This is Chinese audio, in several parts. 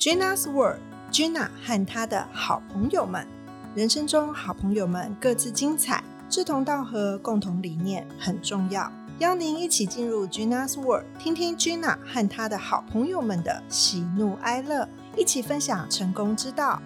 Gina's World，Gina 和她的好朋友们，人生中好朋友们各自精彩，志同道合，共同理念很重要。邀您一起进入 Gina's World，听听 Gina 和她的好朋友们的喜怒哀乐，一起分享成功之道。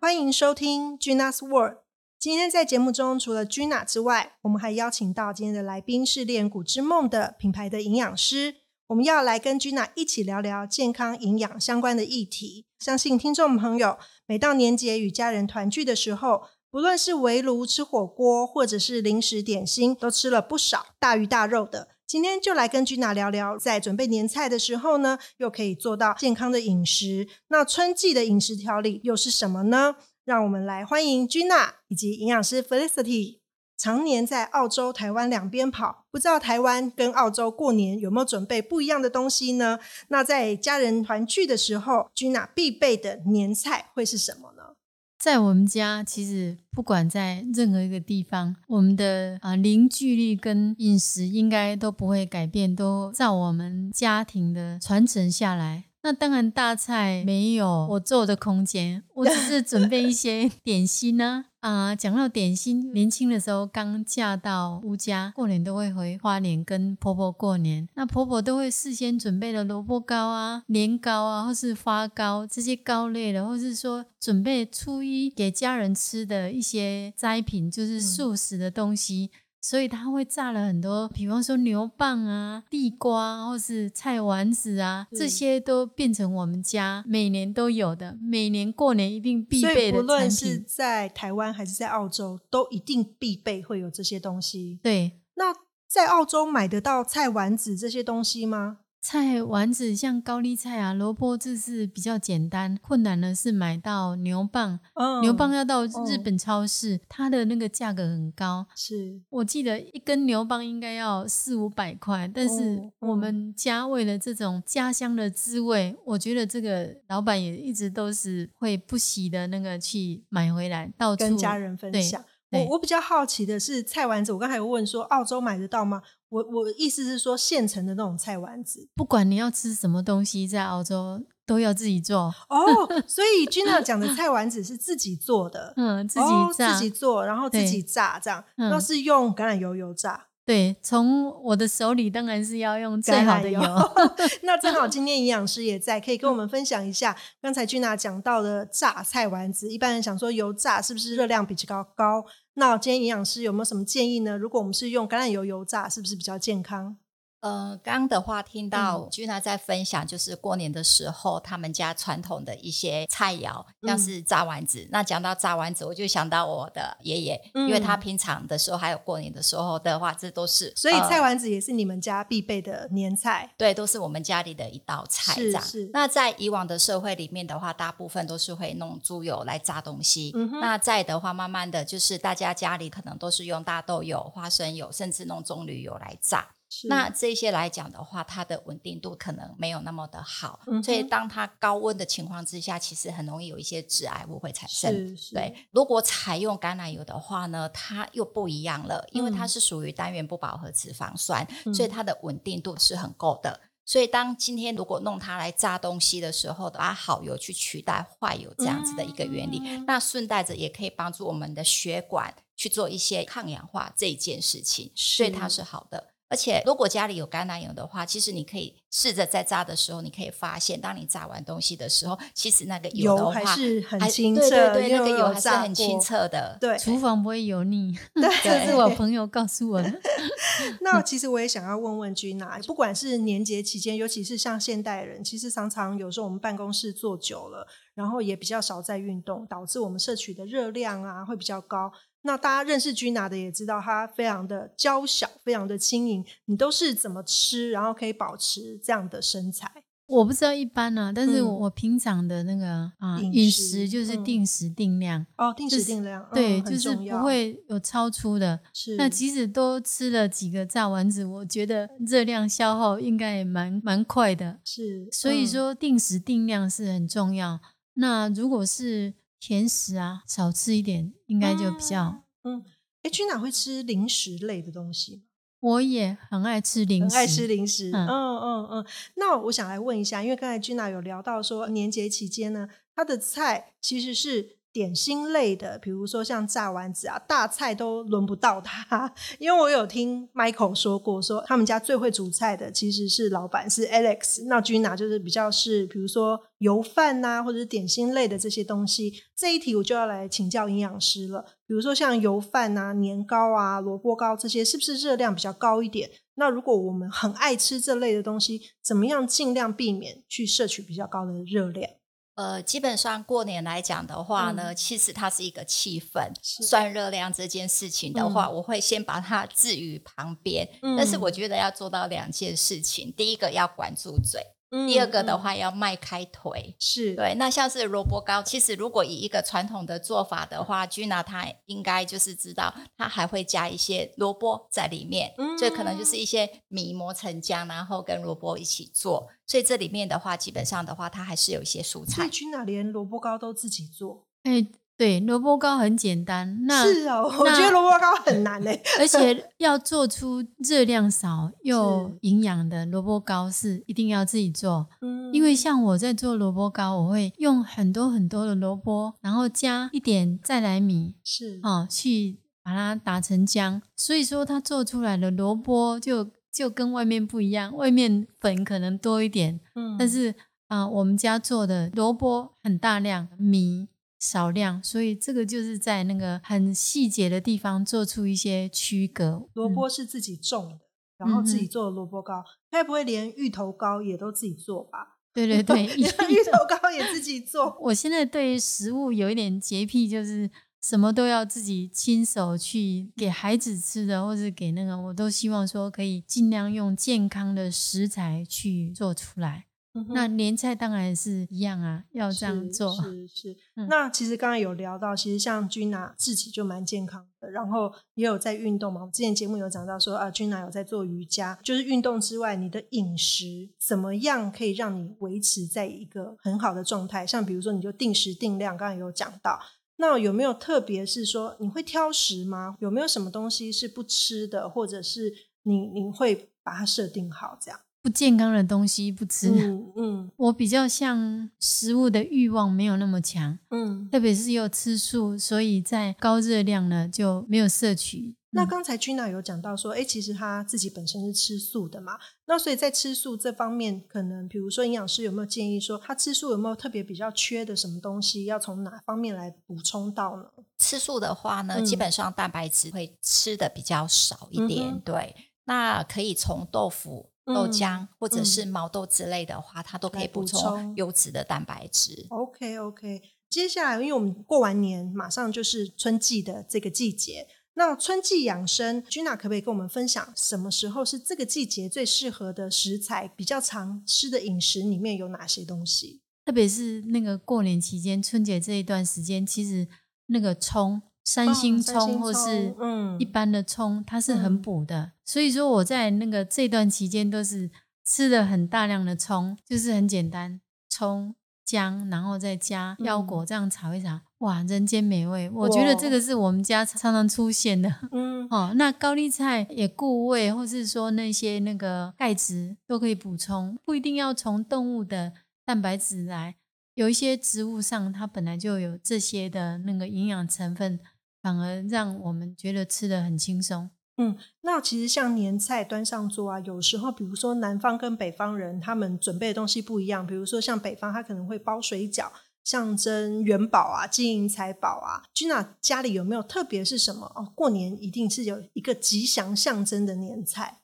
欢迎收听 Gina's World。今天在节目中，除了 Gina 之外，我们还邀请到今天的来宾是练骨之梦的品牌的营养师。我们要来跟 Gina 一起聊聊健康营养相关的议题。相信听众朋友每到年节与家人团聚的时候，不论是围炉吃火锅，或者是零食点心，都吃了不少大鱼大肉的。今天就来跟 Gina 聊聊，在准备年菜的时候呢，又可以做到健康的饮食。那春季的饮食调理又是什么呢？让我们来欢迎 Gina 以及营养师 Felicity。常年在澳洲、台湾两边跑，不知道台湾跟澳洲过年有没有准备不一样的东西呢？那在家人团聚的时候君娜必备的年菜会是什么呢？在我们家，其实不管在任何一个地方，我们的啊凝聚力跟饮食应该都不会改变，都照我们家庭的传承下来。那当然，大菜没有我做的空间，我只是准备一些 点心呢。啊，讲到点心，年轻的时候刚嫁到乌家，过年都会回花莲跟婆婆过年。那婆婆都会事先准备了萝卜糕啊、年糕啊，或是花糕这些糕类的，或是说准备初一给家人吃的一些斋品，就是素食的东西。所以他会炸了很多，比方说牛蒡啊、地瓜或是菜丸子啊，这些都变成我们家每年都有的，每年过年一定必备的不论是在台湾还是在澳洲，都一定必备会有这些东西。对，那在澳洲买得到菜丸子这些东西吗？菜丸子像高丽菜啊、萝卜，这是比较简单。困难的是买到牛蒡，牛蒡要到日本超市，它的那个价格很高。是我记得一根牛蒡应该要四五百块，但是我们家为了这种家乡的滋味，我觉得这个老板也一直都是会不惜的那个去买回来，到处跟家人分享。我我比较好奇的是菜丸子，我刚才有问说澳洲买得到吗？我我意思是说现成的那种菜丸子，不管你要吃什么东西，在澳洲都要自己做哦。所以 Gina 讲的菜丸子是自己做的，嗯，自己自己做，然后自己炸这样，那是用橄榄油油炸。对，从我的手里当然是要用最好的油。那正好今天营养师也在，可以跟我们分享一下刚才君娜讲到的炸菜丸子。一般人想说油炸是不是热量比较高？那今天营养师有没有什么建议呢？如果我们是用橄榄油油炸，是不是比较健康？呃，刚刚的话听到君娜在分享，就是过年的时候他们家传统的一些菜肴，像是炸丸子。那讲到炸丸子，我就想到我的爷爷，因为他平常的时候还有过年的时候的话，这都是。所以菜丸子也是你们家必备的年菜，对，都是我们家里的一道菜。这样。那在以往的社会里面的话，大部分都是会弄猪油来炸东西。那在的话，慢慢的就是大家家里可能都是用大豆油、花生油，甚至弄棕榈油来炸。那这些来讲的话，它的稳定度可能没有那么的好，所以当它高温的情况之下，其实很容易有一些致癌物会产生。对，如果采用橄榄油的话呢，它又不一样了，因为它是属于单元不饱和脂肪酸，所以它的稳定度是很够的。所以当今天如果弄它来炸东西的时候，把好油去取代坏油这样子的一个原理，那顺带着也可以帮助我们的血管去做一些抗氧化这一件事情，所以它是好的。而且，如果家里有橄榄油的话，其实你可以试着在炸的时候，你可以发现，当你炸完东西的时候，其实那个油还是很清澈，对对对，那个油还是很清澈的。对，厨房不会油腻。对，这是我朋友告诉我的。那其实我也想要问问君娜，不管是年节期间，尤其是像现代人，其实常常有时候我们办公室坐久了，然后也比较少在运动，导致我们摄取的热量啊会比较高。那大家认识君拿的也知道，她非常的娇小，非常的轻盈。你都是怎么吃，然后可以保持这样的身材？我不知道一般呢，但是我平常的那个啊饮食就是定时定量哦，定时定量，对，就是不会有超出的。是那即使多吃了几个炸丸子，我觉得热量消耗应该也蛮蛮快的。是，所以说定时定量是很重要。那如果是甜食啊，少吃一点，应该就比较嗯。哎，君娜会吃零食类的东西吗？我也很爱吃零食，很爱吃零食。嗯嗯嗯。那我想来问一下，因为刚才君娜有聊到说，年节期间呢，她的菜其实是。点心类的，比如说像炸丸子啊，大菜都轮不到他。因为我有听 Michael 说过，说他们家最会煮菜的其实是老板，是 Alex。那 Gina 就是比较是，比如说油饭呐，或者是点心类的这些东西。这一题我就要来请教营养师了。比如说像油饭啊、年糕啊、萝卜糕这些，是不是热量比较高一点？那如果我们很爱吃这类的东西，怎么样尽量避免去摄取比较高的热量？呃，基本上过年来讲的话呢，其实它是一个气氛，算热量这件事情的话，我会先把它置于旁边。但是我觉得要做到两件事情，第一个要管住嘴。第二个的话要迈开腿，是对。那像是萝卜糕，其实如果以一个传统的做法的话，Gina 她应该就是知道，她还会加一些萝卜在里面，所以可能就是一些米磨成浆，然后跟萝卜一起做。所以这里面的话，基本上的话，它还是有一些蔬菜。所以 Gina 连萝卜糕都自己做，哎。对，萝卜糕很简单。那是哦，我觉得萝卜糕很难嘞。而且 要做出热量少又营养的萝卜糕，是一定要自己做。嗯，因为像我在做萝卜糕，我会用很多很多的萝卜，然后加一点再来米，是哦，去把它打成浆。所以说，它做出来的萝卜就就跟外面不一样，外面粉可能多一点，嗯，但是啊，我们家做的萝卜很大量，米。少量，所以这个就是在那个很细节的地方做出一些区隔。萝卜是自己种的，然后自己做的萝卜糕，该不会连芋头糕也都自己做吧？对对对，芋头糕也自己做。我现在对食物有一点洁癖，就是什么都要自己亲手去给孩子吃的，或者给那个，我都希望说可以尽量用健康的食材去做出来。那年菜当然是一样啊，要这样做。是是。那其实刚刚有聊到，其实像君娜自己就蛮健康的，然后也有在运动嘛。我之前节目有讲到说啊，君娜有在做瑜伽，就是运动之外，你的饮食怎么样可以让你维持在一个很好的状态？像比如说，你就定时定量，刚刚有讲到。那有没有特别是说你会挑食吗？有没有什么东西是不吃的，或者是你你会把它设定好这样？不健康的东西不吃，嗯嗯，我比较像食物的欲望没有那么强，嗯，特别是又吃素，所以在高热量呢就没有摄取。那刚才君娜有讲到说，哎，其实他自己本身是吃素的嘛，那所以在吃素这方面，可能比如说营养师有没有建议说，他吃素有没有特别比较缺的什么东西，要从哪方面来补充到呢？吃素的话呢，基本上蛋白质会吃的比较少一点，对，那可以从豆腐。豆浆或者是毛豆之类的话，它都可以补充优质的蛋白质。OK OK，接下来因为我们过完年，马上就是春季的这个季节。那春季养生，Gina 可不可以跟我们分享，什么时候是这个季节最适合的食材？比较常吃的饮食里面有哪些东西？特别是那个过年期间，春节这一段时间，其实那个葱。三星葱或是一般的葱，它是很补的。所以说我在那个这段期间都是吃了很大量的葱，就是很简单，葱姜，然后再加腰果，这样炒一炒，哇，人间美味！我觉得这个是我们家常常出现的。嗯，哦，那高丽菜也固胃，或是说那些那个钙质都可以补充，不一定要从动物的蛋白质来，有一些植物上它本来就有这些的那个营养成分。反而让我们觉得吃的很轻松。嗯，那其实像年菜端上桌啊，有时候比如说南方跟北方人他们准备的东西不一样。比如说像北方，他可能会包水饺，象征元宝啊、金银财宝啊。Gina 家里有没有特别是什么？哦，过年一定是有一个吉祥象征的年菜。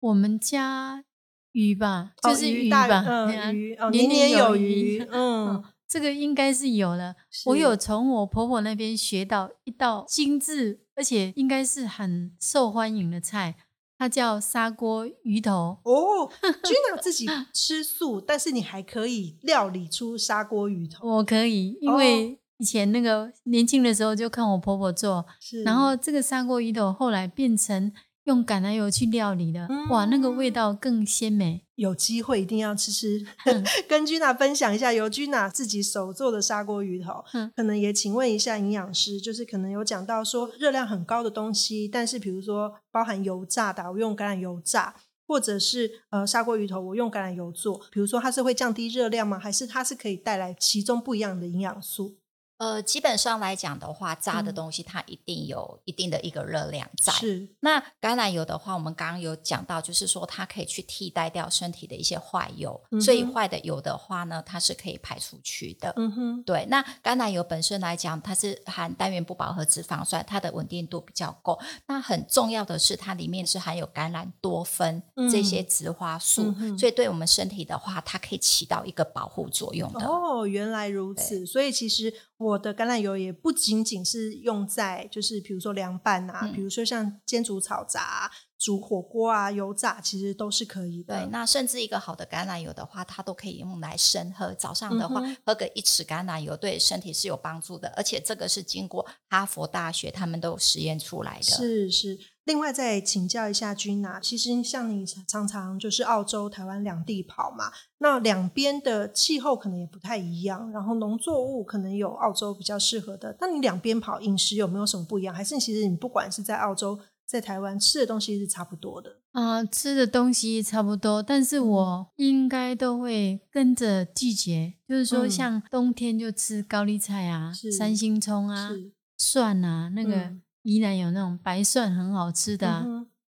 我们家鱼吧，就是鱼吧，嗯，鱼哦，年年有余，嗯。这个应该是有了，我有从我婆婆那边学到一道精致，而且应该是很受欢迎的菜，它叫砂锅鱼头。哦，Gina 自己吃素，但是你还可以料理出砂锅鱼头。我可以，因为以前那个年轻的时候就看我婆婆做，然后这个砂锅鱼头后来变成。用橄榄油去料理的，哇，那个味道更鲜美。有机会一定要吃吃，跟君娜分享一下由君娜自己手做的砂锅鱼头。可能也请问一下营养师，就是可能有讲到说热量很高的东西，但是比如说包含油炸的，我用橄榄油炸，或者是呃砂锅鱼头我用橄榄油做，比如说它是会降低热量吗？还是它是可以带来其中不一样的营养素？呃，基本上来讲的话，炸的东西它一定有一定的一个热量在。是。那橄榄油的话，我们刚刚有讲到，就是说它可以去替代掉身体的一些坏油，所以坏的油的话呢，它是可以排出去的。嗯哼。对。那橄榄油本身来讲，它是含单元不饱和脂肪酸，它的稳定度比较够。那很重要的是，它里面是含有橄榄多酚这些植花素，所以对我们身体的话，它可以起到一个保护作用的。哦，原来如此。所以其实。我的橄榄油也不仅仅是用在，就是比如说凉拌啊，比如说像煎煮炒炸、煮火锅啊、油炸，其实都是可以的。对，那甚至一个好的橄榄油的话，它都可以用来生喝。早上的话，喝个一匙橄榄油，对身体是有帮助的，而且这个是经过哈佛大学他们都有实验出来的。是是。另外再请教一下君娜，其实像你常常就是澳洲、台湾两地跑嘛，那两边的气候可能也不太一样，然后农作物可能有澳洲比较适合的，那你两边跑饮食有没有什么不一样？还是其实你不管是在澳洲、在台湾吃的东西是差不多的啊？吃的东西差不多，但是我应该都会跟着季节，就是说像冬天就吃高丽菜啊、三星葱啊、蒜啊那个。依然有那种白蒜很好吃的，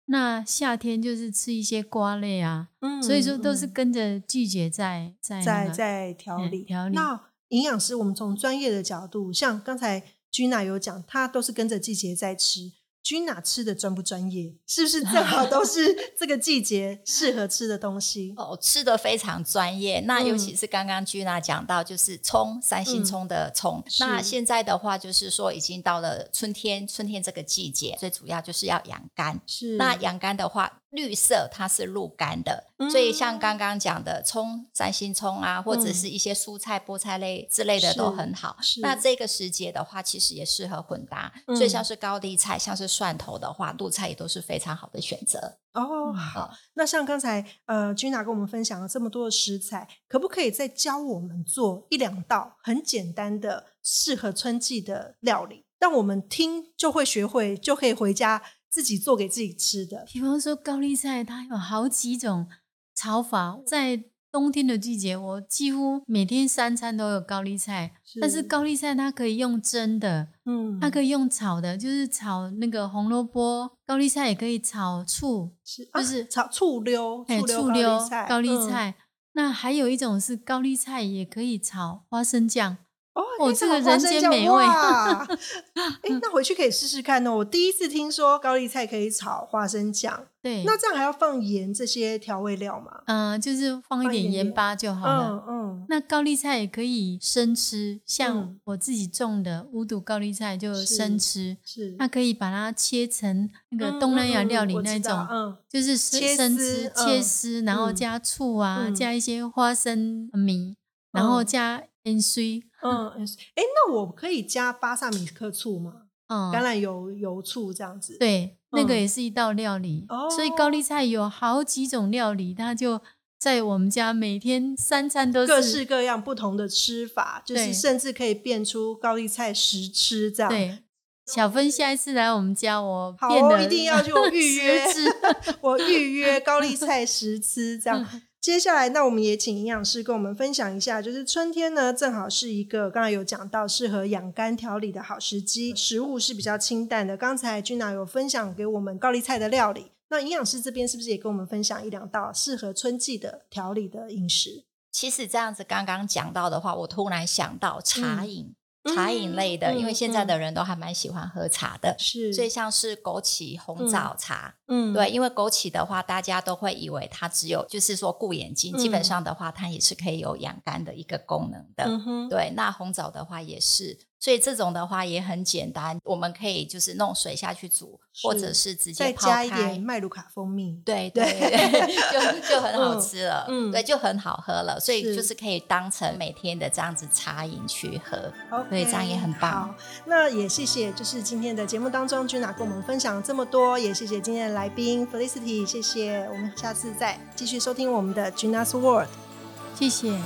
那夏天就是吃一些瓜类啊，所以说都是跟着季节在在在在调理调理。那营养师，我们从专业的角度，像刚才君娜有讲，她都是跟着季节在吃。君娜吃的专不专业？是不是正好都是这个季节适合吃的东西？哦，吃的非常专业。那尤其是刚刚君娜讲到，就是葱，三星葱的葱。那现在的话，就是说已经到了春天，春天这个季节，最主要就是要养肝。是。那养肝的话。绿色它是入肝的，所以像刚刚讲的葱、三星葱啊，或者是一些蔬菜、菠菜类之类的都很好。那这个时节的话，其实也适合混搭，所以像是高丽菜、像是蒜头的话，露菜也都是非常好的选择。哦，好。那像刚才呃君娜跟我们分享了这么多的食材，可不可以再教我们做一两道很简单的适合春季的料理，让我们听就会学会，就可以回家。自己做给自己吃的，比方说高丽菜，它有好几种炒法。在冬天的季节，我几乎每天三餐都有高丽菜。但是高丽菜它可以用蒸的，嗯，它可以用炒的，就是炒那个红萝卜。高丽菜也可以炒醋，就是炒醋溜，醋溜高丽菜。那还有一种是高丽菜也可以炒花生酱。哦，这个人间美味！哎，那回去可以试试看哦。我第一次听说高丽菜可以炒花生酱。对，那这样还要放盐这些调味料吗？嗯，就是放一点盐巴就好了。嗯嗯。那高丽菜也可以生吃，像我自己种的乌毒高丽菜就生吃。是。那可以把它切成那个东南亚料理那种，嗯，就是生吃切丝，然后加醋啊，加一些花生米，然后加盐水。嗯，哎，那我可以加巴萨米克醋吗？嗯，橄榄油、油醋这样子。对，那个也是一道料理。哦，所以高丽菜有好几种料理，它就在我们家每天三餐都是各式各样不同的吃法，就是甚至可以变出高丽菜十吃这样。对，小芬下一次来我们家，我好一定要去预约，我预约高丽菜十吃这样。接下来，那我们也请营养师跟我们分享一下，就是春天呢，正好是一个刚才有讲到适合养肝调理的好时机，食物是比较清淡的。刚才君娜有分享给我们高丽菜的料理，那营养师这边是不是也跟我们分享一两道适合春季的调理的饮食？其实这样子刚刚讲到的话，我突然想到茶饮。茶饮类的，因为现在的人都还蛮喜欢喝茶的，是，所以像是枸杞红枣茶，嗯，对，因为枸杞的话，大家都会以为它只有就是说顾眼睛，基本上的话，它也是可以有养肝的一个功能的，嗯对。那红枣的话也是，所以这种的话也很简单，我们可以就是弄水下去煮，或者是直接再加一点麦卢卡蜂蜜，对对，就就很好吃了，嗯，对，就很好喝了。所以就是。可以当成每天的这样子茶饮去喝，对，这样也很棒。那也谢谢，就是今天的节目当中，Gina 跟我们分享这么多，也谢谢今天的来宾 Felicity，谢谢。我们下次再继续收听我们的 Gina's World，谢谢。